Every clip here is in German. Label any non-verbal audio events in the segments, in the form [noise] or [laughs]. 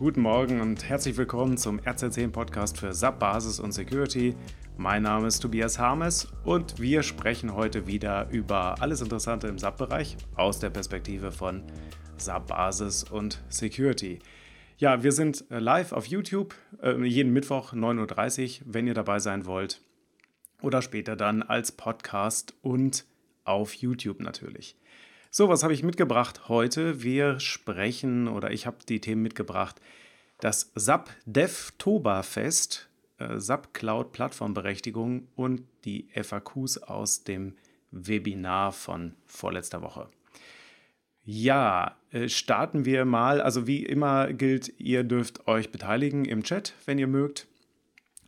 Guten Morgen und herzlich willkommen zum RZ10 Podcast für SAP Basis und Security. Mein Name ist Tobias Harmes und wir sprechen heute wieder über alles Interessante im SAP-Bereich aus der Perspektive von SAP Basis und Security. Ja, wir sind äh, live auf YouTube, äh, jeden Mittwoch 9.30 Uhr, wenn ihr dabei sein wollt. Oder später dann als Podcast und auf YouTube natürlich. So, was habe ich mitgebracht heute? Wir sprechen oder ich habe die Themen mitgebracht. Das SAP DevToba Fest, äh, SAP Cloud Plattformberechtigung und die FAQs aus dem Webinar von vorletzter Woche. Ja, äh, starten wir mal. Also wie immer gilt, ihr dürft euch beteiligen im Chat, wenn ihr mögt.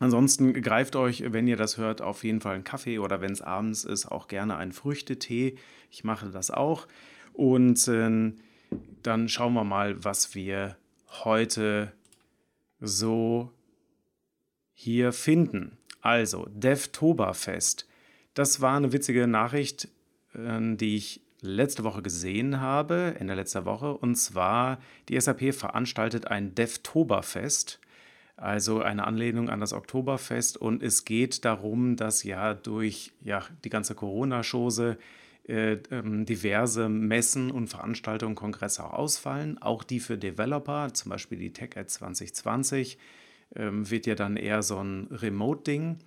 Ansonsten greift euch, wenn ihr das hört, auf jeden Fall einen Kaffee oder wenn es abends ist, auch gerne einen Früchtetee. Ich mache das auch. Und äh, dann schauen wir mal, was wir heute so hier finden. Also, DevToberfest. Das war eine witzige Nachricht, äh, die ich letzte Woche gesehen habe, Ende letzter Woche. Und zwar, die SAP veranstaltet ein DevToberfest also eine Anlehnung an das Oktoberfest. Und es geht darum, dass ja durch ja, die ganze Corona-Chose äh, ähm, diverse Messen und Veranstaltungen, Kongresse auch ausfallen. Auch die für Developer, zum Beispiel die TechEd 2020, ähm, wird ja dann eher so ein Remote-Ding.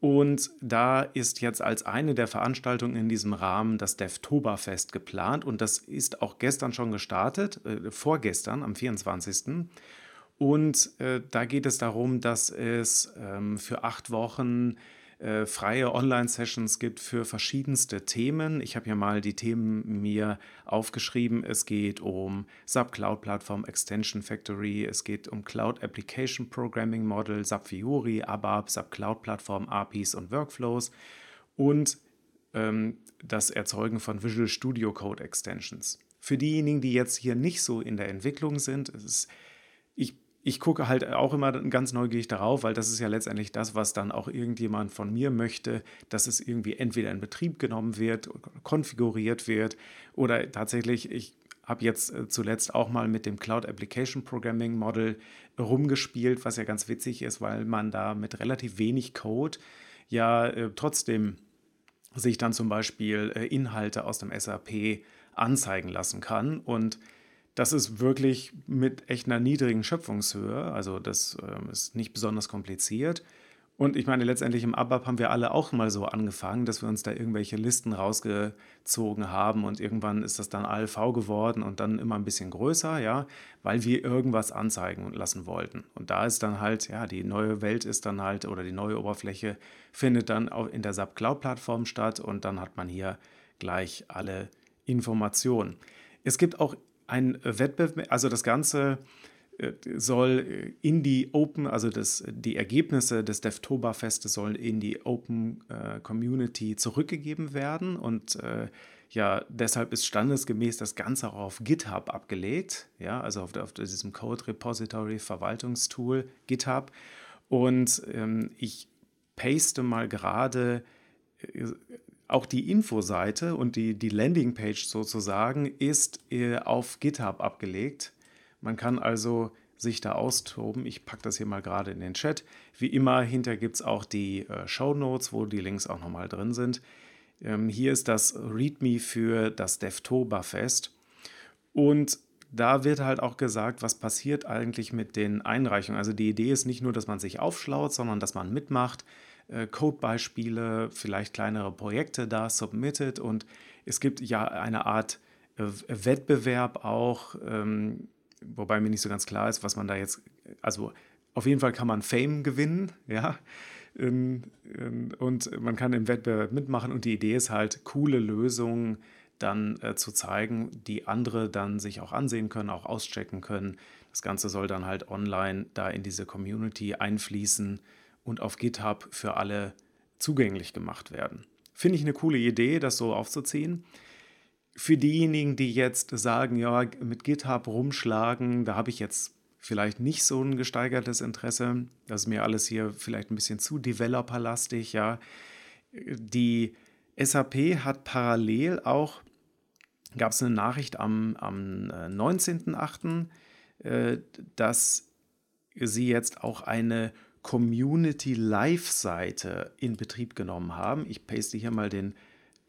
Und da ist jetzt als eine der Veranstaltungen in diesem Rahmen das DevToberfest geplant. Und das ist auch gestern schon gestartet, äh, vorgestern am 24. Und äh, da geht es darum, dass es ähm, für acht Wochen äh, freie Online-Sessions gibt für verschiedenste Themen. Ich habe hier mal die Themen mir aufgeschrieben. Es geht um SAP Cloud Plattform Extension Factory, es geht um Cloud Application Programming Model, SAP Fiori, ABAP, SAP Cloud Plattform APIs und Workflows und ähm, das Erzeugen von Visual Studio Code Extensions. Für diejenigen, die jetzt hier nicht so in der Entwicklung sind, ist, ich ich gucke halt auch immer ganz neugierig darauf, weil das ist ja letztendlich das, was dann auch irgendjemand von mir möchte, dass es irgendwie entweder in Betrieb genommen wird, konfiguriert wird. Oder tatsächlich, ich habe jetzt äh, zuletzt auch mal mit dem Cloud Application Programming Model rumgespielt, was ja ganz witzig ist, weil man da mit relativ wenig Code ja äh, trotzdem sich dann zum Beispiel äh, Inhalte aus dem SAP anzeigen lassen kann. Und das ist wirklich mit echt einer niedrigen Schöpfungshöhe. Also das äh, ist nicht besonders kompliziert. Und ich meine, letztendlich im ABAP haben wir alle auch mal so angefangen, dass wir uns da irgendwelche Listen rausgezogen haben und irgendwann ist das dann ALV geworden und dann immer ein bisschen größer, ja, weil wir irgendwas anzeigen lassen wollten. Und da ist dann halt, ja, die neue Welt ist dann halt oder die neue Oberfläche findet dann auch in der SAP Cloud Plattform statt und dann hat man hier gleich alle Informationen. Es gibt auch ein Wettbewerb, also das Ganze äh, soll in die Open, also das, die Ergebnisse des DevToba-Festes sollen in die Open äh, Community zurückgegeben werden. Und äh, ja, deshalb ist standesgemäß das Ganze auch auf GitHub abgelegt, ja, also auf, auf diesem Code Repository Verwaltungstool GitHub. Und ähm, ich paste mal gerade äh, auch die Infoseite und die, die Landingpage sozusagen ist äh, auf GitHub abgelegt. Man kann also sich da austoben. Ich packe das hier mal gerade in den Chat. Wie immer, hinter gibt es auch die äh, Show Notes, wo die Links auch nochmal drin sind. Ähm, hier ist das README für das DevToba-Fest. Und da wird halt auch gesagt, was passiert eigentlich mit den Einreichungen. Also die Idee ist nicht nur, dass man sich aufschlaut, sondern dass man mitmacht, äh, Codebeispiele, vielleicht kleinere Projekte da submitted. Und es gibt ja eine Art äh, Wettbewerb auch, ähm, wobei mir nicht so ganz klar ist, was man da jetzt, also auf jeden Fall kann man Fame gewinnen, [laughs] ja, ähm, ähm, und man kann im Wettbewerb mitmachen. Und die Idee ist halt, coole Lösungen dann äh, zu zeigen, die andere dann sich auch ansehen können, auch auschecken können. Das Ganze soll dann halt online da in diese Community einfließen und auf GitHub für alle zugänglich gemacht werden. Finde ich eine coole Idee, das so aufzuziehen. Für diejenigen, die jetzt sagen, ja, mit GitHub rumschlagen, da habe ich jetzt vielleicht nicht so ein gesteigertes Interesse. Das ist mir alles hier vielleicht ein bisschen zu developerlastig, ja. Die SAP hat parallel auch, gab es eine Nachricht am, am 19.08., äh, dass sie jetzt auch eine Community Live-Seite in Betrieb genommen haben. Ich paste hier mal den,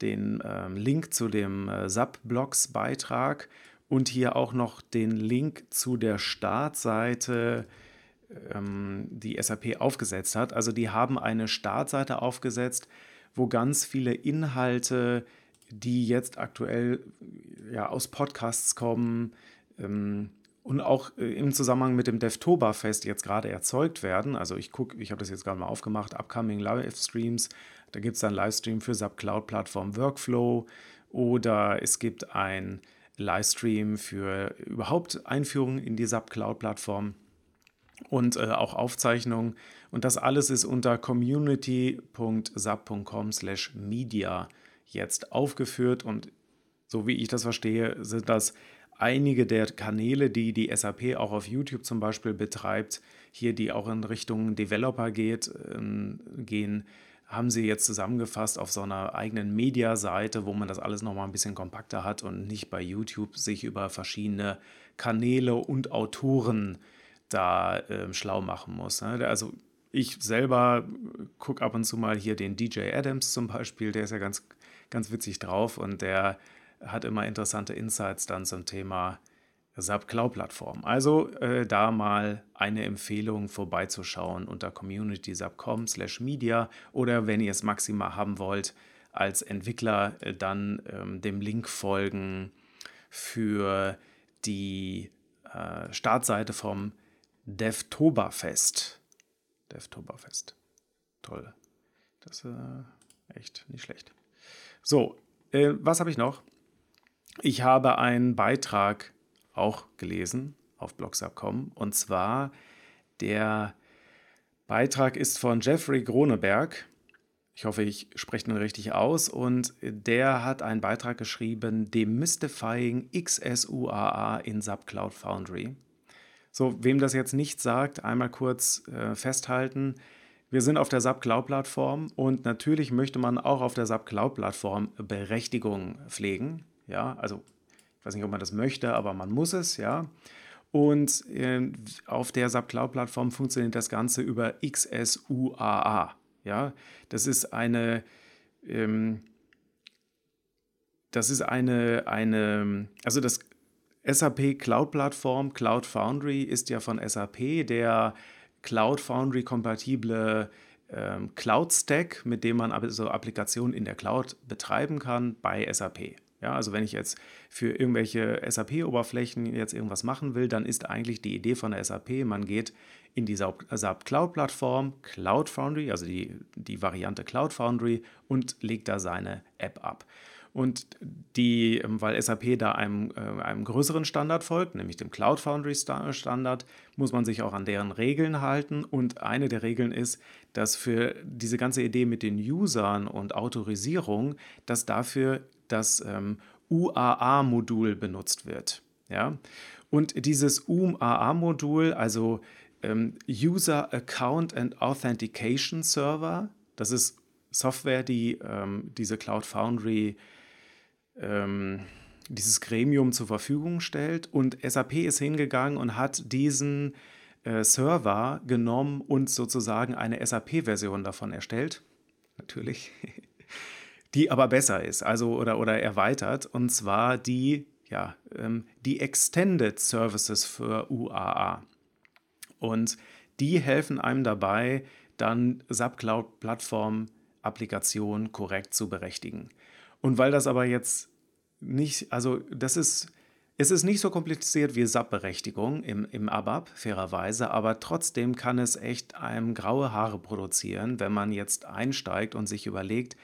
den ähm, Link zu dem äh, SAP-Blogs-Beitrag und hier auch noch den Link zu der Startseite, ähm, die SAP aufgesetzt hat. Also die haben eine Startseite aufgesetzt, wo ganz viele Inhalte, die jetzt aktuell ja, aus Podcasts kommen, ähm, und auch äh, im Zusammenhang mit dem DevToba-Fest jetzt gerade erzeugt werden. Also ich gucke, ich habe das jetzt gerade mal aufgemacht, Upcoming Livestreams. Da gibt es einen Livestream für SAP Cloud Plattform Workflow oder es gibt ein Livestream für überhaupt Einführung in die SAP Cloud Plattform und äh, auch Aufzeichnungen. Und das alles ist unter community.sap.com/media jetzt aufgeführt und so wie ich das verstehe, sind das einige der Kanäle, die die SAP auch auf YouTube zum Beispiel betreibt, hier die auch in Richtung Developer geht, äh, gehen, haben sie jetzt zusammengefasst auf so einer eigenen Media-Seite, wo man das alles nochmal ein bisschen kompakter hat und nicht bei YouTube sich über verschiedene Kanäle und Autoren da äh, schlau machen muss. Ne? Also ich selber gucke ab und zu mal hier den DJ Adams zum Beispiel, der ist ja ganz, ganz witzig drauf und der hat immer interessante Insights dann zum Thema SAP Cloud Plattform. Also äh, da mal eine Empfehlung vorbeizuschauen unter community.sap.com slash media oder wenn ihr es maximal haben wollt, als Entwickler äh, dann ähm, dem Link folgen für die äh, Startseite vom DevToberfest. DevToberfest. Toll. Das ist äh, echt nicht schlecht. So, äh, was habe ich noch? Ich habe einen Beitrag auch gelesen auf blogsab.com und zwar der Beitrag ist von Jeffrey Groneberg. Ich hoffe, ich spreche ihn richtig aus. Und der hat einen Beitrag geschrieben, Demystifying XSUAA in SAP Cloud Foundry. So, wem das jetzt nicht sagt, einmal kurz äh, festhalten. Wir sind auf der SAP Cloud Plattform und natürlich möchte man auch auf der SAP Cloud Plattform Berechtigung pflegen. Ja, also ich weiß nicht, ob man das möchte, aber man muss es, ja. Und äh, auf der SAP Cloud Plattform funktioniert das Ganze über XSUAA. Ja, das ist eine, ähm, das ist eine, eine, also das SAP Cloud Plattform, Cloud Foundry ist ja von SAP der Cloud Foundry kompatible ähm, Cloud Stack, mit dem man also Applikationen in der Cloud betreiben kann bei SAP. Ja, also wenn ich jetzt für irgendwelche SAP-Oberflächen jetzt irgendwas machen will, dann ist eigentlich die Idee von der SAP, man geht in die SAP Cloud-Plattform, Cloud Foundry, also die, die Variante Cloud Foundry und legt da seine App ab. Und die, ähm, weil SAP da einem, äh, einem größeren Standard folgt, nämlich dem Cloud Foundry Standard, muss man sich auch an deren Regeln halten. Und eine der Regeln ist, dass für diese ganze Idee mit den Usern und Autorisierung, dass dafür das ähm, UAA-Modul benutzt wird. Ja? Und dieses UAA-Modul, also ähm, User Account and Authentication Server, das ist Software, die ähm, diese Cloud Foundry, ähm, dieses Gremium zur Verfügung stellt. Und SAP ist hingegangen und hat diesen äh, Server genommen und sozusagen eine SAP-Version davon erstellt. Natürlich. [laughs] die aber besser ist, also oder, oder erweitert, und zwar die, ja, ähm, die Extended Services für UAA. Und die helfen einem dabei, dann SAP Cloud Plattform Applikationen korrekt zu berechtigen. Und weil das aber jetzt nicht, also das ist, es ist nicht so kompliziert wie SAP-Berechtigung im, im ABAP, fairerweise, aber trotzdem kann es echt einem graue Haare produzieren, wenn man jetzt einsteigt und sich überlegt,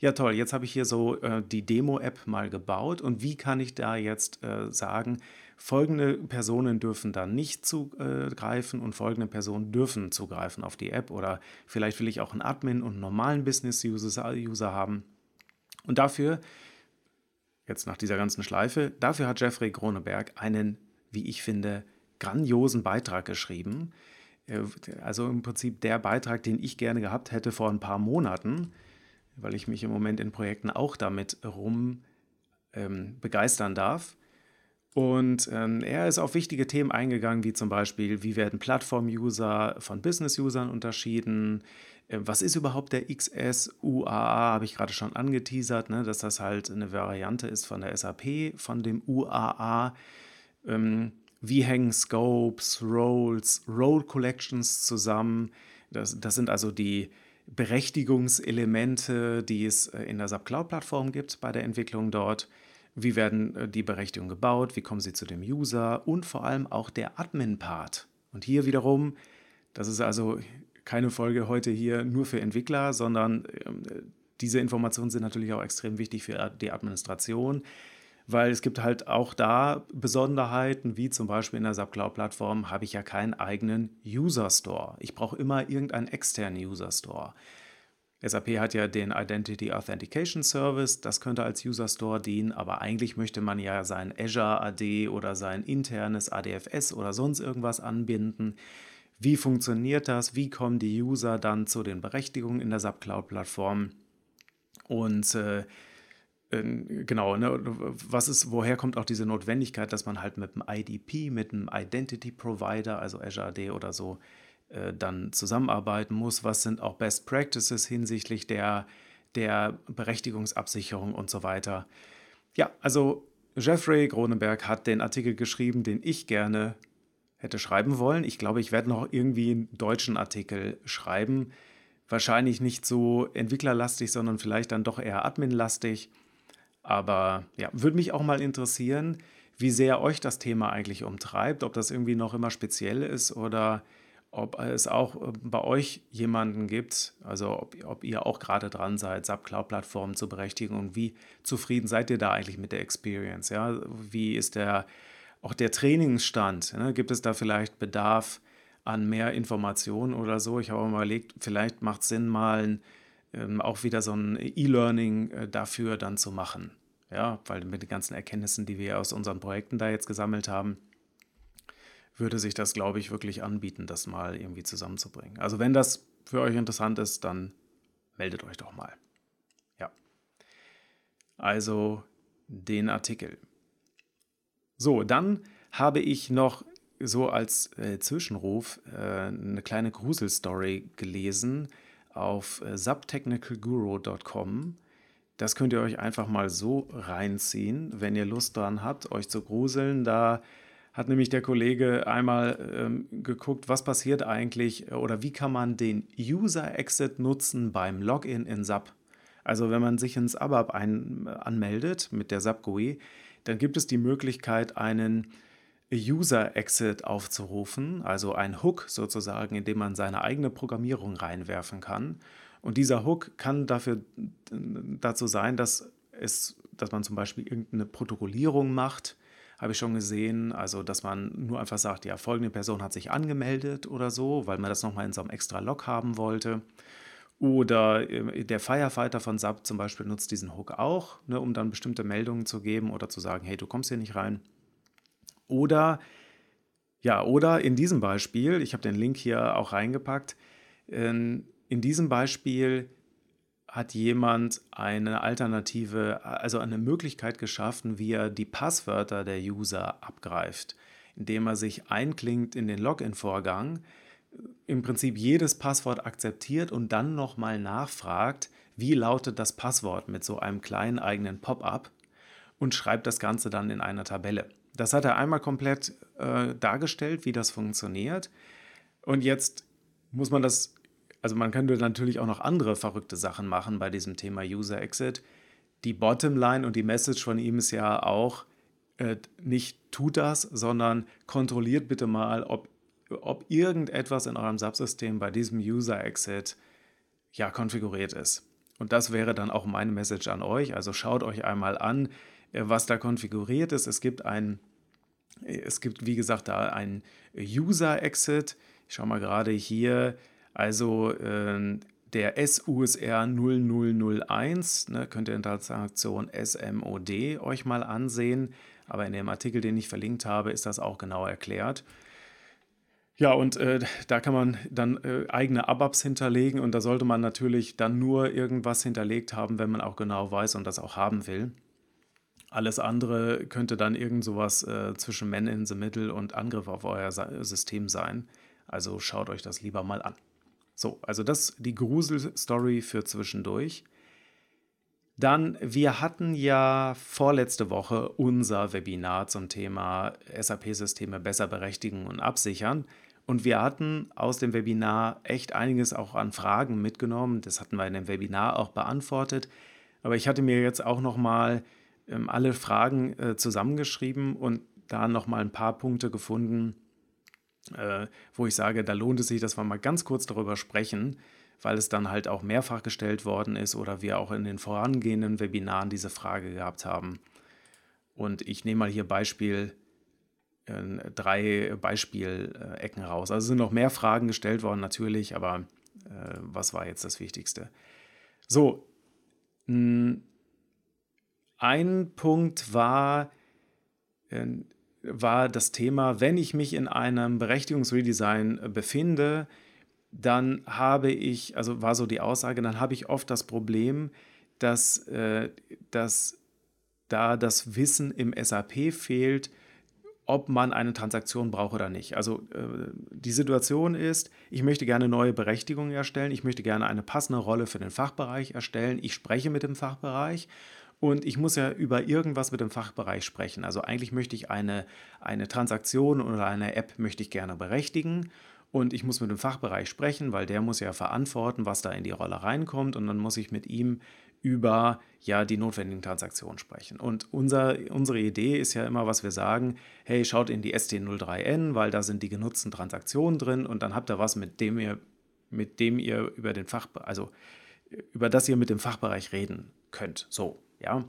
ja toll, jetzt habe ich hier so äh, die Demo-App mal gebaut und wie kann ich da jetzt äh, sagen, folgende Personen dürfen da nicht zugreifen und folgende Personen dürfen zugreifen auf die App oder vielleicht will ich auch einen Admin und einen normalen Business-User haben. Und dafür, jetzt nach dieser ganzen Schleife, dafür hat Jeffrey Groneberg einen, wie ich finde, grandiosen Beitrag geschrieben. Äh, also im Prinzip der Beitrag, den ich gerne gehabt hätte vor ein paar Monaten weil ich mich im Moment in Projekten auch damit rum ähm, begeistern darf. Und ähm, er ist auf wichtige Themen eingegangen, wie zum Beispiel, wie werden Plattform-User von Business-Usern unterschieden? Äh, was ist überhaupt der XS-UAA? Habe ich gerade schon angeteasert, ne, dass das halt eine Variante ist von der SAP, von dem UAA. Ähm, wie hängen Scopes, Roles, Role Collections zusammen? Das, das sind also die Berechtigungselemente, die es äh, in der SAP Cloud-Plattform gibt bei der Entwicklung dort. Wie werden äh, die Berechtigungen gebaut? Wie kommen sie zu dem User? Und vor allem auch der Admin-Part. Und hier wiederum, das ist also keine Folge heute hier nur für Entwickler, sondern ähm, diese Informationen sind natürlich auch extrem wichtig für die Administration, weil es gibt halt auch da Besonderheiten, wie zum Beispiel in der SAP Cloud Plattform habe ich ja keinen eigenen User Store. Ich brauche immer irgendeinen externen User Store. SAP hat ja den Identity Authentication Service, das könnte als User Store dienen, aber eigentlich möchte man ja sein Azure AD oder sein internes ADFS oder sonst irgendwas anbinden. Wie funktioniert das? Wie kommen die User dann zu den Berechtigungen in der SAP Cloud Plattform? Und äh, genau, ne, was ist, woher kommt auch diese Notwendigkeit, dass man halt mit einem IDP, mit einem Identity Provider, also Azure AD oder so, äh, dann zusammenarbeiten muss. Was sind auch Best Practices hinsichtlich der, der Berechtigungsabsicherung und so weiter. Ja, also Jeffrey Gronenberg hat den Artikel geschrieben, den ich gerne hätte schreiben wollen. Ich glaube, ich werde noch irgendwie einen deutschen Artikel schreiben. Wahrscheinlich nicht so entwicklerlastig, sondern vielleicht dann doch eher adminlastig. Aber ja, würde mich auch mal interessieren, wie sehr euch das Thema eigentlich umtreibt, ob das irgendwie noch immer speziell ist oder ob es auch äh, bei euch jemanden gibt, also ob, ob ihr auch gerade dran seid, SAP Cloud Plattformen zu berechtigen und wie zufrieden seid ihr da eigentlich mit der Experience? Ja? Wie ist der auch der Trainingsstand? Ne? Gibt es da vielleicht Bedarf an mehr Informationen oder so? Ich habe mal überlegt, vielleicht macht es Sinn, mal ähm, auch wieder so ein E-Learning äh, dafür dann zu machen. Ja, weil mit den ganzen Erkenntnissen, die wir aus unseren Projekten da jetzt gesammelt haben, würde sich das, glaube ich, wirklich anbieten, das mal irgendwie zusammenzubringen. Also wenn das für euch interessant ist, dann meldet euch doch mal. Ja. Also den Artikel. So, dann habe ich noch so als äh, Zwischenruf äh, eine kleine Gruselstory gelesen auf äh, subtechnicalguru.com. Das könnt ihr euch einfach mal so reinziehen, wenn ihr Lust daran habt, euch zu gruseln. Da hat nämlich der Kollege einmal ähm, geguckt, was passiert eigentlich oder wie kann man den User-Exit nutzen beim Login in SAP. Also wenn man sich ins ABAP ein, anmeldet mit der SAP GUI, dann gibt es die Möglichkeit, einen User-Exit aufzurufen, also ein Hook sozusagen, in dem man seine eigene Programmierung reinwerfen kann. Und dieser Hook kann dafür, dazu sein, dass, es, dass man zum Beispiel irgendeine Protokollierung macht, habe ich schon gesehen. Also, dass man nur einfach sagt, ja, folgende Person hat sich angemeldet oder so, weil man das nochmal in so einem extra Log haben wollte. Oder äh, der Firefighter von SAP zum Beispiel nutzt diesen Hook auch, ne, um dann bestimmte Meldungen zu geben oder zu sagen, hey, du kommst hier nicht rein. Oder, ja, oder in diesem Beispiel, ich habe den Link hier auch reingepackt, in, in diesem Beispiel hat jemand eine Alternative, also eine Möglichkeit geschaffen, wie er die Passwörter der User abgreift, indem er sich einklingt in den Login-Vorgang, im Prinzip jedes Passwort akzeptiert und dann nochmal nachfragt, wie lautet das Passwort mit so einem kleinen eigenen Pop-up und schreibt das Ganze dann in einer Tabelle. Das hat er einmal komplett äh, dargestellt, wie das funktioniert. Und jetzt muss man das also man könnte natürlich auch noch andere verrückte Sachen machen bei diesem Thema User Exit. Die Bottomline und die Message von ihm ist ja auch, äh, nicht tut das, sondern kontrolliert bitte mal, ob, ob irgendetwas in eurem Subsystem bei diesem User Exit ja konfiguriert ist. Und das wäre dann auch meine Message an euch. Also schaut euch einmal an, äh, was da konfiguriert ist. Es gibt ein, es gibt wie gesagt da ein User Exit. Ich schaue mal gerade hier also äh, der SUSR 0001, ne, könnt ihr in der Transaktion SMOD euch mal ansehen, aber in dem Artikel, den ich verlinkt habe, ist das auch genau erklärt. Ja, und äh, da kann man dann äh, eigene ABAPs hinterlegen und da sollte man natürlich dann nur irgendwas hinterlegt haben, wenn man auch genau weiß und das auch haben will. Alles andere könnte dann irgend sowas äh, zwischen Man in the Middle und Angriff auf euer System sein. Also schaut euch das lieber mal an. So, also das die Grusel-Story für zwischendurch. Dann, wir hatten ja vorletzte Woche unser Webinar zum Thema SAP-Systeme besser berechtigen und absichern. Und wir hatten aus dem Webinar echt einiges auch an Fragen mitgenommen. Das hatten wir in dem Webinar auch beantwortet. Aber ich hatte mir jetzt auch nochmal ähm, alle Fragen äh, zusammengeschrieben und da nochmal ein paar Punkte gefunden, äh, wo ich sage, da lohnt es sich, dass wir mal ganz kurz darüber sprechen weil es dann halt auch mehrfach gestellt worden ist oder wir auch in den vorangehenden Webinaren diese Frage gehabt haben. Und ich nehme mal hier Beispiel, äh, drei Beispielecken raus. Also sind noch mehr Fragen gestellt worden natürlich, aber äh, was war jetzt das Wichtigste? So, ein Punkt war, äh, war das Thema, wenn ich mich in einem Berechtigungsredesign befinde, dann habe ich, also war so die Aussage, dann habe ich oft das Problem, dass, äh, dass da das Wissen im SAP fehlt, ob man eine Transaktion braucht oder nicht. Also äh, die Situation ist, ich möchte gerne neue Berechtigungen erstellen, ich möchte gerne eine passende Rolle für den Fachbereich erstellen, ich spreche mit dem Fachbereich und ich muss ja über irgendwas mit dem Fachbereich sprechen. Also eigentlich möchte ich eine, eine Transaktion oder eine App möchte ich gerne berechtigen und ich muss mit dem Fachbereich sprechen, weil der muss ja verantworten, was da in die Rolle reinkommt und dann muss ich mit ihm über ja die notwendigen Transaktionen sprechen. Und unser, unsere Idee ist ja immer, was wir sagen, hey, schaut in die ST03N, weil da sind die genutzten Transaktionen drin und dann habt ihr was, mit dem ihr, mit dem ihr über den Fach, also über das ihr mit dem Fachbereich reden könnt. So, ja.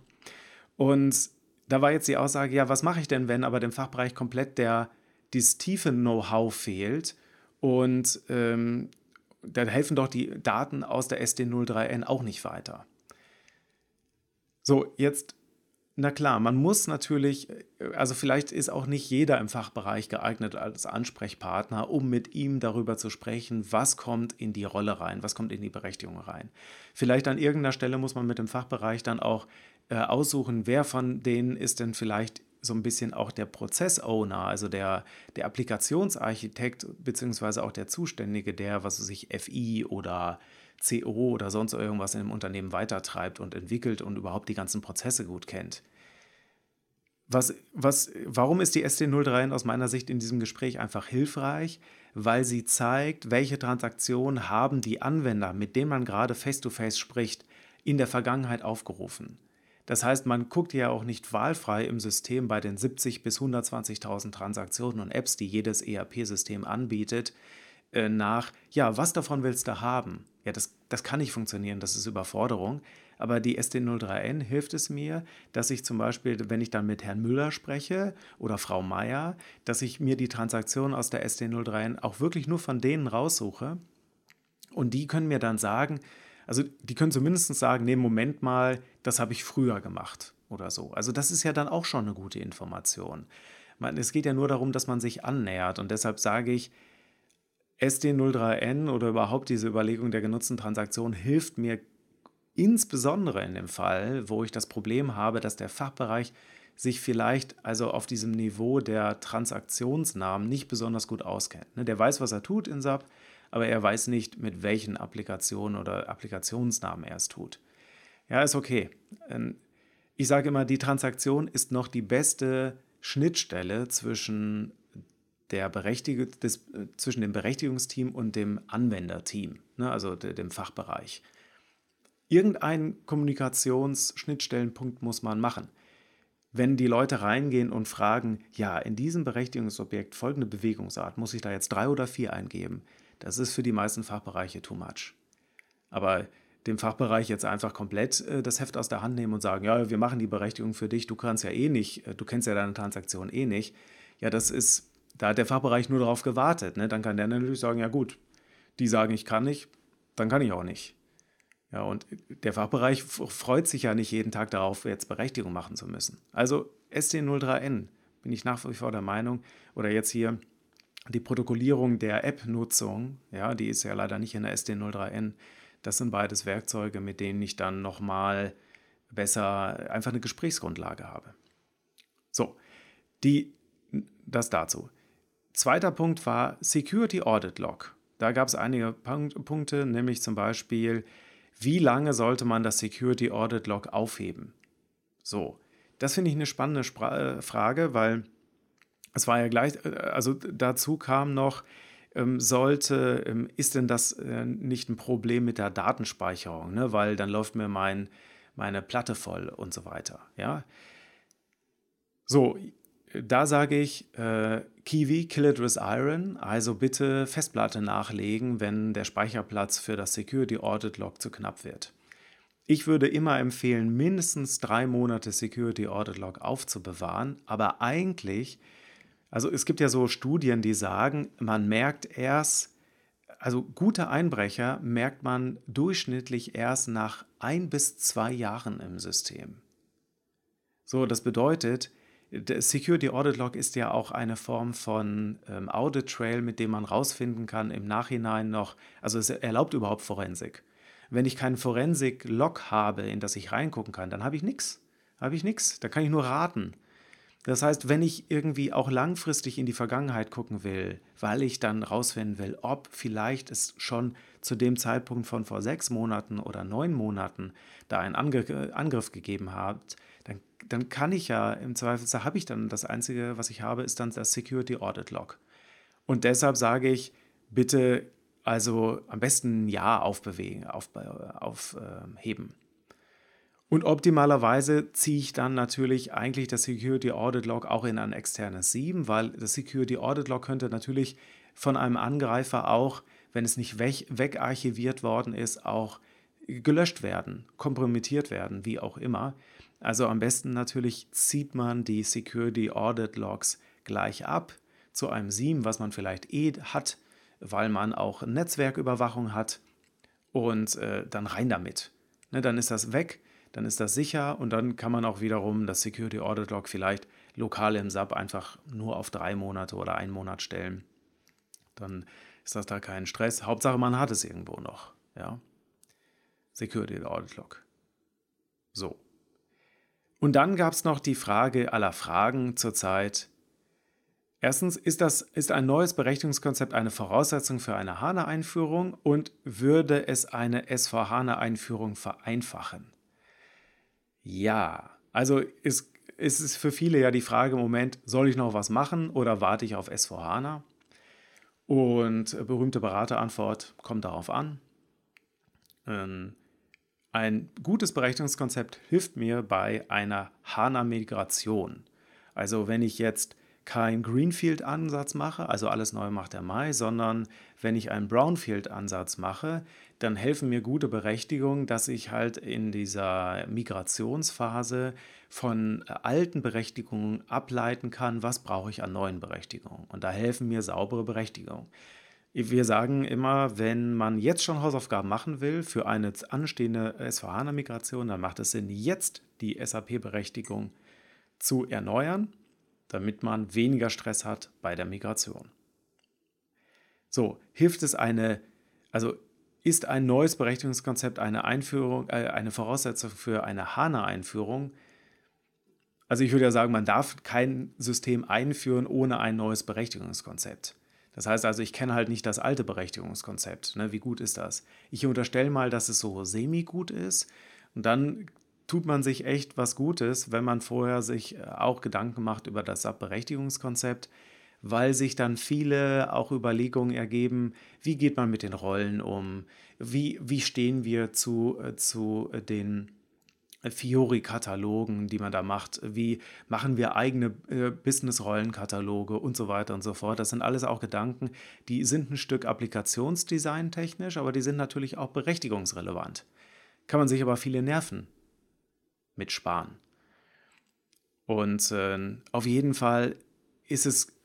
Und da war jetzt die Aussage, ja, was mache ich denn, wenn aber dem Fachbereich komplett der, dieses tiefe Know-how fehlt und ähm, dann helfen doch die Daten aus der SD03N auch nicht weiter. So, jetzt, na klar, man muss natürlich, also vielleicht ist auch nicht jeder im Fachbereich geeignet als Ansprechpartner, um mit ihm darüber zu sprechen, was kommt in die Rolle rein, was kommt in die Berechtigung rein. Vielleicht an irgendeiner Stelle muss man mit dem Fachbereich dann auch äh, aussuchen, wer von denen ist denn vielleicht so ein bisschen auch der Prozessowner, also der, der Applikationsarchitekt, beziehungsweise auch der Zuständige, der, was sich FI oder CO oder sonst irgendwas in dem Unternehmen weitertreibt und entwickelt und überhaupt die ganzen Prozesse gut kennt. Was, was, warum ist die SD03 aus meiner Sicht in diesem Gespräch einfach hilfreich? Weil sie zeigt, welche Transaktionen haben die Anwender, mit denen man gerade face-to-face spricht, in der Vergangenheit aufgerufen. Das heißt, man guckt ja auch nicht wahlfrei im System bei den 70 bis 120.000 Transaktionen und Apps, die jedes ERP-System anbietet, äh, nach, ja, was davon willst du haben? Ja, das, das kann nicht funktionieren, das ist Überforderung. Aber die SD03N hilft es mir, dass ich zum Beispiel, wenn ich dann mit Herrn Müller spreche oder Frau Meier, dass ich mir die Transaktionen aus der SD03N auch wirklich nur von denen raussuche. Und die können mir dann sagen, also die können zumindest sagen, nee, Moment mal, das habe ich früher gemacht oder so. Also das ist ja dann auch schon eine gute Information. Man, es geht ja nur darum, dass man sich annähert und deshalb sage ich, SD03N oder überhaupt diese Überlegung der genutzten Transaktion hilft mir insbesondere in dem Fall, wo ich das Problem habe, dass der Fachbereich sich vielleicht also auf diesem Niveau der Transaktionsnamen nicht besonders gut auskennt. Ne, der weiß, was er tut in SAP, aber er weiß nicht, mit welchen Applikationen oder Applikationsnamen er es tut. Ja, ist okay. Ähm, ich sage immer, die Transaktion ist noch die beste Schnittstelle zwischen, der Berechtig des, zwischen dem Berechtigungsteam und dem Anwenderteam, ne, also dem Fachbereich. Irgendeinen Kommunikationsschnittstellenpunkt muss man machen. Wenn die Leute reingehen und fragen, ja, in diesem Berechtigungsobjekt folgende Bewegungsart, muss ich da jetzt drei oder vier eingeben? Das ist für die meisten Fachbereiche too much. Aber dem Fachbereich jetzt einfach komplett äh, das Heft aus der Hand nehmen und sagen, ja, wir machen die Berechtigung für dich, du kannst ja eh nicht, äh, du kennst ja deine Transaktion eh nicht. Ja, das ist, da hat der Fachbereich nur darauf gewartet. Ne? Dann kann der natürlich sagen, ja gut, die sagen, ich kann nicht, dann kann ich auch nicht. Ja, und der Fachbereich freut sich ja nicht jeden Tag darauf, jetzt Berechtigung machen zu müssen. Also ST03N bin ich nach wie vor der Meinung, oder jetzt hier die Protokollierung der App-Nutzung, ja, die ist ja leider nicht in der SD03N. Das sind beides Werkzeuge, mit denen ich dann nochmal besser einfach eine Gesprächsgrundlage habe. So, die, das dazu. Zweiter Punkt war Security Audit Log. Da gab es einige Punkte, nämlich zum Beispiel, wie lange sollte man das Security Audit Log aufheben? So, das finde ich eine spannende Spra äh, Frage, weil es war ja gleich, äh, also dazu kam noch, ähm, sollte, ähm, ist denn das äh, nicht ein Problem mit der Datenspeicherung, ne? weil dann läuft mir mein, meine Platte voll und so weiter. Ja? So, da sage ich äh, Kiwi Kill It with Iron, also bitte Festplatte nachlegen, wenn der Speicherplatz für das Security Audit Log zu knapp wird. Ich würde immer empfehlen, mindestens drei Monate Security Audit Log aufzubewahren, aber eigentlich also es gibt ja so Studien, die sagen, man merkt erst, also gute Einbrecher merkt man durchschnittlich erst nach ein bis zwei Jahren im System. So, das bedeutet, der Security Audit Log ist ja auch eine Form von ähm, Audit Trail, mit dem man rausfinden kann im Nachhinein noch, also es erlaubt überhaupt Forensik. Wenn ich keinen Forensik-Log habe, in das ich reingucken kann, dann habe ich nichts. Habe ich nichts. Da kann ich nur raten. Das heißt, wenn ich irgendwie auch langfristig in die Vergangenheit gucken will, weil ich dann rausfinden will, ob vielleicht es schon zu dem Zeitpunkt von vor sechs Monaten oder neun Monaten da einen Angr Angriff gegeben hat, dann, kann ich ja im Zweifelsfall habe ich dann das Einzige, was ich habe, ist dann das Security Audit Log. Und deshalb sage ich, bitte also am besten ein Jahr aufbewegen, aufheben. Auf, äh, und optimalerweise ziehe ich dann natürlich eigentlich das Security Audit Log auch in ein externes SIEM, weil das Security Audit Log könnte natürlich von einem Angreifer auch, wenn es nicht weg, wegarchiviert worden ist, auch gelöscht werden, kompromittiert werden, wie auch immer. Also am besten natürlich zieht man die Security Audit Logs gleich ab zu einem SIEM, was man vielleicht eh hat, weil man auch Netzwerküberwachung hat und äh, dann rein damit. Ne, dann ist das weg dann ist das sicher und dann kann man auch wiederum das Security Audit Log vielleicht lokal im SAP einfach nur auf drei Monate oder einen Monat stellen. Dann ist das da kein Stress. Hauptsache, man hat es irgendwo noch. Ja? Security Audit Log. So. Und dann gab es noch die Frage aller Fragen zurzeit. Erstens, ist, das, ist ein neues Berechnungskonzept eine Voraussetzung für eine HANA-Einführung und würde es eine SV-HANA-Einführung vereinfachen? Ja, also ist, ist es für viele ja die Frage im Moment, soll ich noch was machen oder warte ich auf S4HANA? Und berühmte Beraterantwort kommt darauf an. Ähm, ein gutes Berechnungskonzept hilft mir bei einer HANA-Migration. Also wenn ich jetzt kein Greenfield-Ansatz mache, also alles neu macht der Mai, sondern wenn ich einen Brownfield-Ansatz mache, dann helfen mir gute Berechtigungen, dass ich halt in dieser Migrationsphase von alten Berechtigungen ableiten kann, was brauche ich an neuen Berechtigungen. Und da helfen mir saubere Berechtigungen. Wir sagen immer, wenn man jetzt schon Hausaufgaben machen will für eine anstehende SVH-Migration, dann macht es Sinn, jetzt die SAP-Berechtigung zu erneuern damit man weniger Stress hat bei der Migration. So, hilft es eine, also ist ein neues Berechtigungskonzept eine Einführung, äh, eine Voraussetzung für eine HANA-Einführung? Also ich würde ja sagen, man darf kein System einführen ohne ein neues Berechtigungskonzept. Das heißt also, ich kenne halt nicht das alte Berechtigungskonzept. Ne? Wie gut ist das? Ich unterstelle mal, dass es so semi-gut ist. Und dann tut man sich echt was Gutes, wenn man vorher sich äh, auch Gedanken macht über das Berechtigungskonzept, weil sich dann viele auch Überlegungen ergeben, wie geht man mit den Rollen um, wie, wie stehen wir zu, äh, zu den Fiori-Katalogen, die man da macht, wie machen wir eigene äh, Business-Rollenkataloge und so weiter und so fort. Das sind alles auch Gedanken, die sind ein Stück Applikationsdesign technisch, aber die sind natürlich auch berechtigungsrelevant. Kann man sich aber viele Nerven mit sparen. Und äh, auf jeden Fall ist es,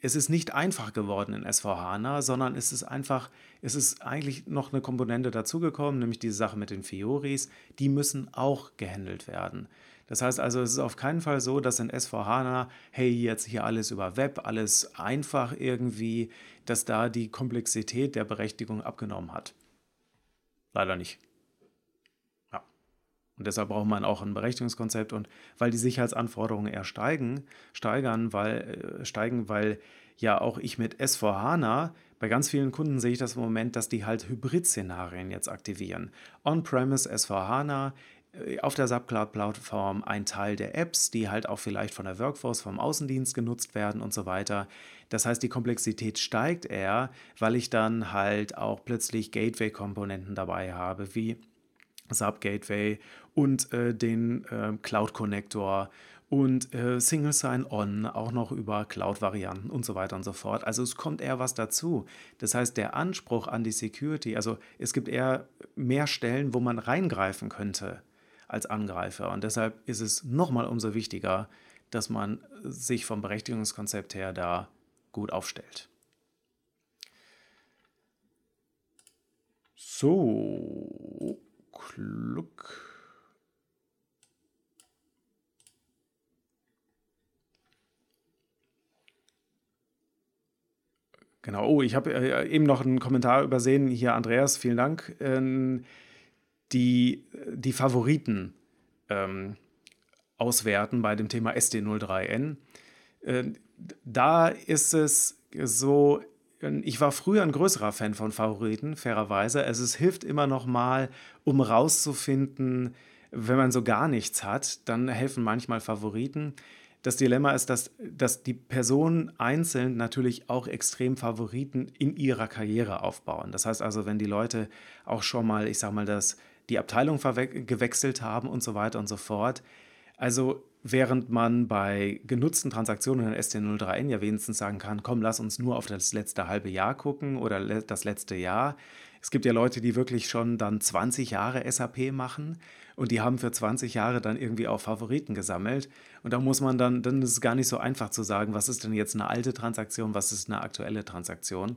es ist nicht einfach geworden in SVHANA, sondern es ist einfach, es ist eigentlich noch eine Komponente dazugekommen, nämlich diese Sache mit den Fioris, die müssen auch gehandelt werden. Das heißt also, es ist auf keinen Fall so, dass in SVHANA, hey, jetzt hier alles über Web, alles einfach irgendwie, dass da die Komplexität der Berechtigung abgenommen hat. Leider nicht. Und deshalb braucht man auch ein Berechtigungskonzept und weil die Sicherheitsanforderungen eher steigen, steigern, weil, äh, steigen, weil ja auch ich mit S4HANA, bei ganz vielen Kunden sehe ich das im Moment, dass die halt Hybrid-Szenarien jetzt aktivieren. On-Premise S4HANA, äh, auf der SAP Cloud Plattform ein Teil der Apps, die halt auch vielleicht von der Workforce, vom Außendienst genutzt werden und so weiter. Das heißt, die Komplexität steigt eher, weil ich dann halt auch plötzlich Gateway-Komponenten dabei habe, wie SAP Gateway und äh, den äh, Cloud Connector und äh, Single Sign-On auch noch über Cloud-Varianten und so weiter und so fort. Also es kommt eher was dazu. Das heißt, der Anspruch an die Security, also es gibt eher mehr Stellen, wo man reingreifen könnte als Angreifer. Und deshalb ist es nochmal umso wichtiger, dass man sich vom Berechtigungskonzept her da gut aufstellt. So, Kluck. Genau, oh, ich habe äh, eben noch einen Kommentar übersehen. Hier, Andreas, vielen Dank. Ähm, die, die Favoriten ähm, auswerten bei dem Thema SD03N. Äh, da ist es so, ich war früher ein größerer Fan von Favoriten, fairerweise. Also es hilft immer noch mal, um rauszufinden, wenn man so gar nichts hat, dann helfen manchmal Favoriten. Das Dilemma ist, dass, dass die Personen einzeln natürlich auch extrem Favoriten in ihrer Karriere aufbauen. Das heißt also, wenn die Leute auch schon mal, ich sag mal, das, die Abteilung gewechselt haben und so weiter und so fort. Also während man bei genutzten Transaktionen in ST03N ja wenigstens sagen kann, komm, lass uns nur auf das letzte halbe Jahr gucken oder das letzte Jahr. Es gibt ja Leute, die wirklich schon dann 20 Jahre SAP machen und die haben für 20 Jahre dann irgendwie auch Favoriten gesammelt. Und da muss man dann, dann ist es gar nicht so einfach zu sagen, was ist denn jetzt eine alte Transaktion, was ist eine aktuelle Transaktion.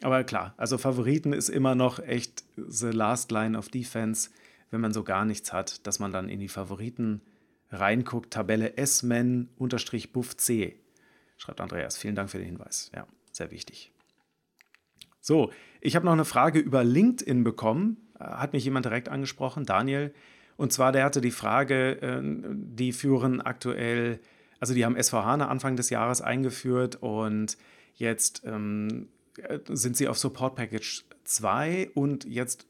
Aber klar, also Favoriten ist immer noch echt the last line of defense, wenn man so gar nichts hat, dass man dann in die Favoriten reinguckt. Tabelle S-Men-Buff C, schreibt Andreas. Vielen Dank für den Hinweis. Ja, sehr wichtig. So, ich habe noch eine Frage über LinkedIn bekommen hat mich jemand direkt angesprochen, Daniel. Und zwar, der hatte die Frage, äh, die führen aktuell, also die haben SVH Anfang des Jahres eingeführt und jetzt ähm, sind sie auf Support Package 2 und jetzt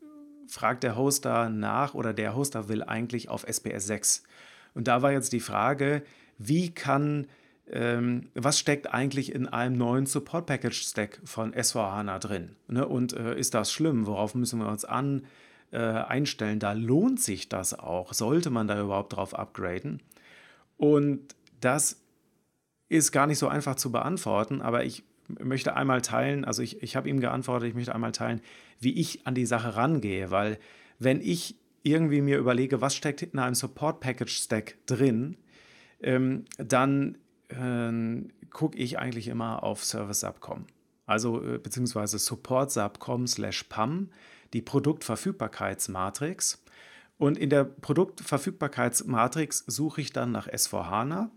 fragt der Hoster nach oder der Hoster will eigentlich auf SPS 6. Und da war jetzt die Frage, wie kann, ähm, was steckt eigentlich in einem neuen Support Package Stack von S4HANA drin? Ne? Und äh, ist das schlimm? Worauf müssen wir uns an, äh, einstellen? Da lohnt sich das auch. Sollte man da überhaupt drauf upgraden? Und das ist gar nicht so einfach zu beantworten, aber ich möchte einmal teilen, also ich, ich habe ihm geantwortet, ich möchte einmal teilen, wie ich an die Sache rangehe, weil wenn ich irgendwie mir überlege, was steckt in einem Support Package Stack drin, ähm, dann äh, gucke ich eigentlich immer auf Service Subcom. Also äh, beziehungsweise Support Subcom slash PAM, die Produktverfügbarkeitsmatrix. Und in der Produktverfügbarkeitsmatrix suche ich dann nach S4HANA.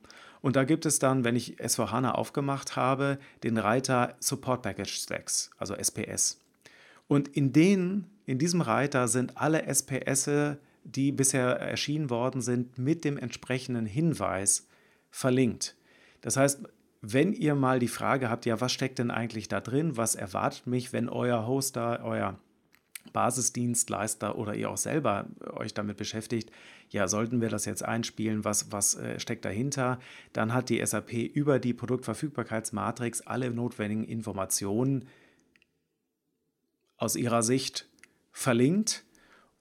Und da gibt es dann, wenn ich S4HANA aufgemacht habe, den Reiter Support Package Stacks, also SPS. Und in, den, in diesem Reiter sind alle SPS, die bisher erschienen worden sind, mit dem entsprechenden Hinweis verlinkt. Das heißt, wenn ihr mal die Frage habt, ja, was steckt denn eigentlich da drin? Was erwartet mich, wenn euer Hoster, euer Basisdienstleister oder ihr auch selber euch damit beschäftigt, ja, sollten wir das jetzt einspielen, was, was äh, steckt dahinter, dann hat die SAP über die Produktverfügbarkeitsmatrix alle notwendigen Informationen aus ihrer Sicht verlinkt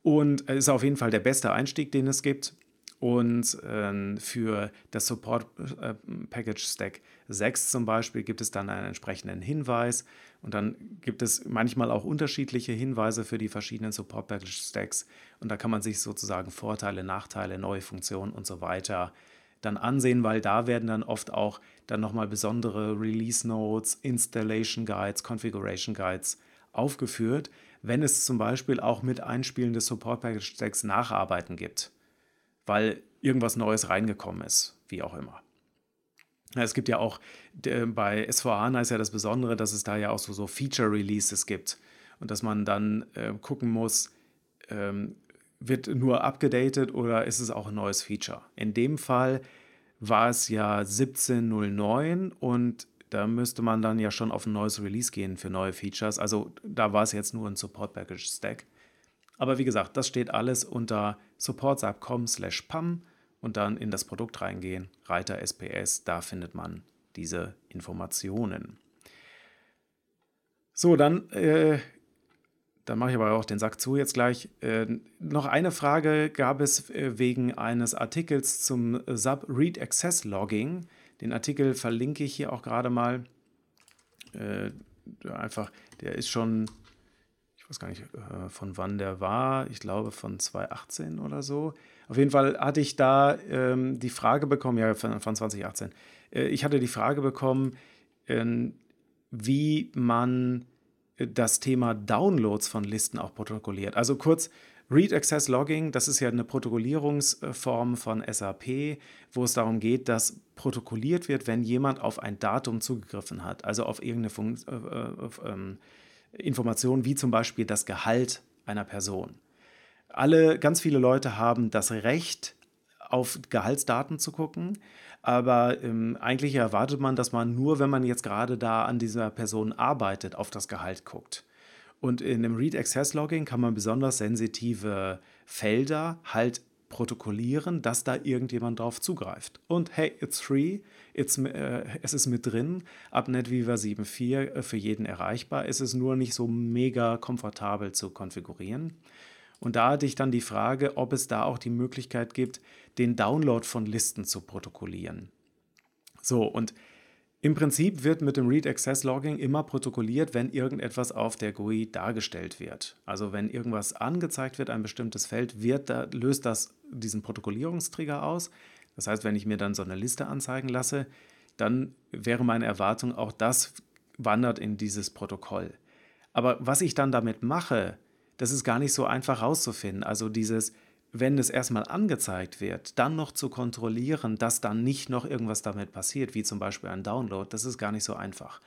und ist auf jeden Fall der beste Einstieg, den es gibt. Und äh, für das Support äh, Package Stack 6 zum Beispiel gibt es dann einen entsprechenden Hinweis. Und dann gibt es manchmal auch unterschiedliche Hinweise für die verschiedenen Support Package Stacks. Und da kann man sich sozusagen Vorteile, Nachteile, neue Funktionen und so weiter dann ansehen, weil da werden dann oft auch dann nochmal besondere Release Notes, Installation Guides, Configuration Guides aufgeführt, wenn es zum Beispiel auch mit Einspielen des Support Package Stacks Nacharbeiten gibt weil irgendwas Neues reingekommen ist, wie auch immer. Es gibt ja auch, bei S4HANA ist ja das Besondere, dass es da ja auch so, so Feature-Releases gibt und dass man dann äh, gucken muss, ähm, wird nur abgedatet oder ist es auch ein neues Feature? In dem Fall war es ja 17.09 und da müsste man dann ja schon auf ein neues Release gehen für neue Features. Also da war es jetzt nur ein Support Package Stack. Aber wie gesagt, das steht alles unter supportsubcom slash pam und dann in das Produkt reingehen, Reiter SPS, da findet man diese Informationen. So, dann äh, dann mache ich aber auch den Sack zu jetzt gleich. Äh, noch eine Frage gab es äh, wegen eines Artikels zum Sub Read Access Logging. Den Artikel verlinke ich hier auch gerade mal. Äh, einfach, der ist schon, ich weiß gar nicht, äh, von wann der war. Ich glaube von 2018 oder so. Auf jeden Fall hatte ich da ähm, die Frage bekommen, ja, von, von 2018. Äh, ich hatte die Frage bekommen, ähm, wie man das Thema Downloads von Listen auch protokolliert. Also kurz, Read Access Logging, das ist ja eine Protokollierungsform von SAP, wo es darum geht, dass protokolliert wird, wenn jemand auf ein Datum zugegriffen hat, also auf irgendeine Fun äh, äh, auf, ähm, Information wie zum Beispiel das Gehalt einer Person. Alle, ganz viele Leute haben das Recht, auf Gehaltsdaten zu gucken, aber ähm, eigentlich erwartet man, dass man nur, wenn man jetzt gerade da an dieser Person arbeitet, auf das Gehalt guckt. Und in dem Read Access Logging kann man besonders sensitive Felder halt protokollieren, dass da irgendjemand drauf zugreift. Und hey, it's free, it's, äh, es ist mit drin, ab NetWeaver 7.4 äh, für jeden erreichbar. Es ist nur nicht so mega komfortabel zu konfigurieren. Und da hatte ich dann die Frage, ob es da auch die Möglichkeit gibt, den Download von Listen zu protokollieren. So, und im Prinzip wird mit dem Read Access Logging immer protokolliert, wenn irgendetwas auf der GUI dargestellt wird. Also wenn irgendwas angezeigt wird, ein bestimmtes Feld, wird da, löst das diesen Protokollierungstrigger aus. Das heißt, wenn ich mir dann so eine Liste anzeigen lasse, dann wäre meine Erwartung, auch das wandert in dieses Protokoll. Aber was ich dann damit mache, das ist gar nicht so einfach herauszufinden. Also dieses, wenn es erstmal angezeigt wird, dann noch zu kontrollieren, dass dann nicht noch irgendwas damit passiert, wie zum Beispiel ein Download, das ist gar nicht so einfach.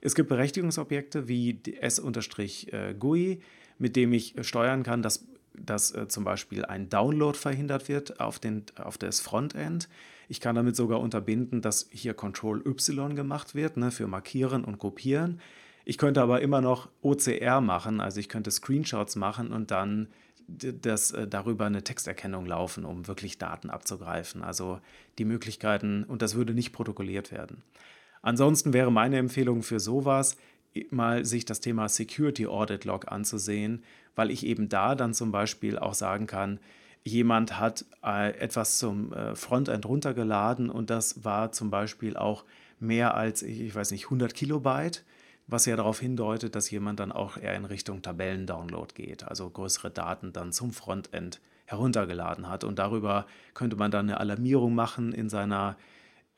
Es gibt Berechtigungsobjekte wie S-GUI, mit dem ich steuern kann, dass, dass äh, zum Beispiel ein Download verhindert wird auf, den, auf das Frontend. Ich kann damit sogar unterbinden, dass hier Control Y gemacht wird ne, für Markieren und Kopieren. Ich könnte aber immer noch OCR machen, also ich könnte Screenshots machen und dann das, äh, darüber eine Texterkennung laufen, um wirklich Daten abzugreifen. Also die Möglichkeiten, und das würde nicht protokolliert werden. Ansonsten wäre meine Empfehlung für sowas, mal sich das Thema Security Audit Log anzusehen, weil ich eben da dann zum Beispiel auch sagen kann, jemand hat äh, etwas zum äh, Frontend runtergeladen und das war zum Beispiel auch mehr als, ich weiß nicht, 100 Kilobyte was ja darauf hindeutet, dass jemand dann auch eher in Richtung Tabellendownload geht, also größere Daten dann zum Frontend heruntergeladen hat. Und darüber könnte man dann eine Alarmierung machen in seiner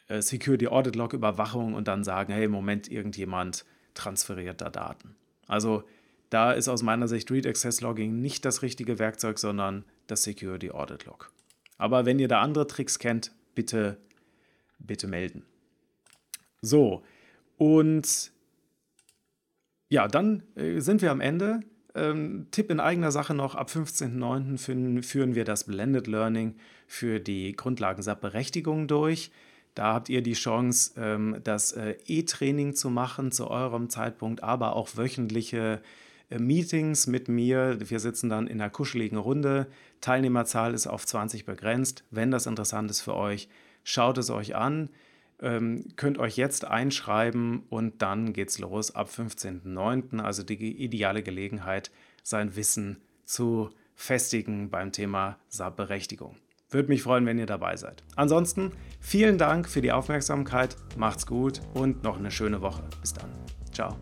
äh, Security Audit Log Überwachung und dann sagen, hey, im Moment, irgendjemand transferiert da Daten. Also da ist aus meiner Sicht Read Access Logging nicht das richtige Werkzeug, sondern das Security Audit Log. Aber wenn ihr da andere Tricks kennt, bitte, bitte melden. So, und ja, dann äh, sind wir am Ende. Ähm, Tipp in eigener Sache noch, ab 15.09. Führen, wir das Blended Learning für die Grundlagen SAP-Berechtigung durch. Da habt ihr die Chance, ähm, das äh, E-Training zu machen zu eurem Zeitpunkt, aber auch wöchentliche äh, Meetings mit mir. Wir sitzen dann in einer kuscheligen Runde. Teilnehmerzahl ist auf 20 begrenzt. Wenn das interessant ist für euch, schaut es euch an ähm, könnt euch jetzt einschreiben und dann geht's los ab 15.09. Also die ideale Gelegenheit, sein Wissen zu festigen beim Thema SAP-Berechtigung. Würde mich freuen, wenn ihr dabei seid. Ansonsten vielen Dank für die Aufmerksamkeit, macht's gut und noch eine schöne Woche. Bis dann. Ciao.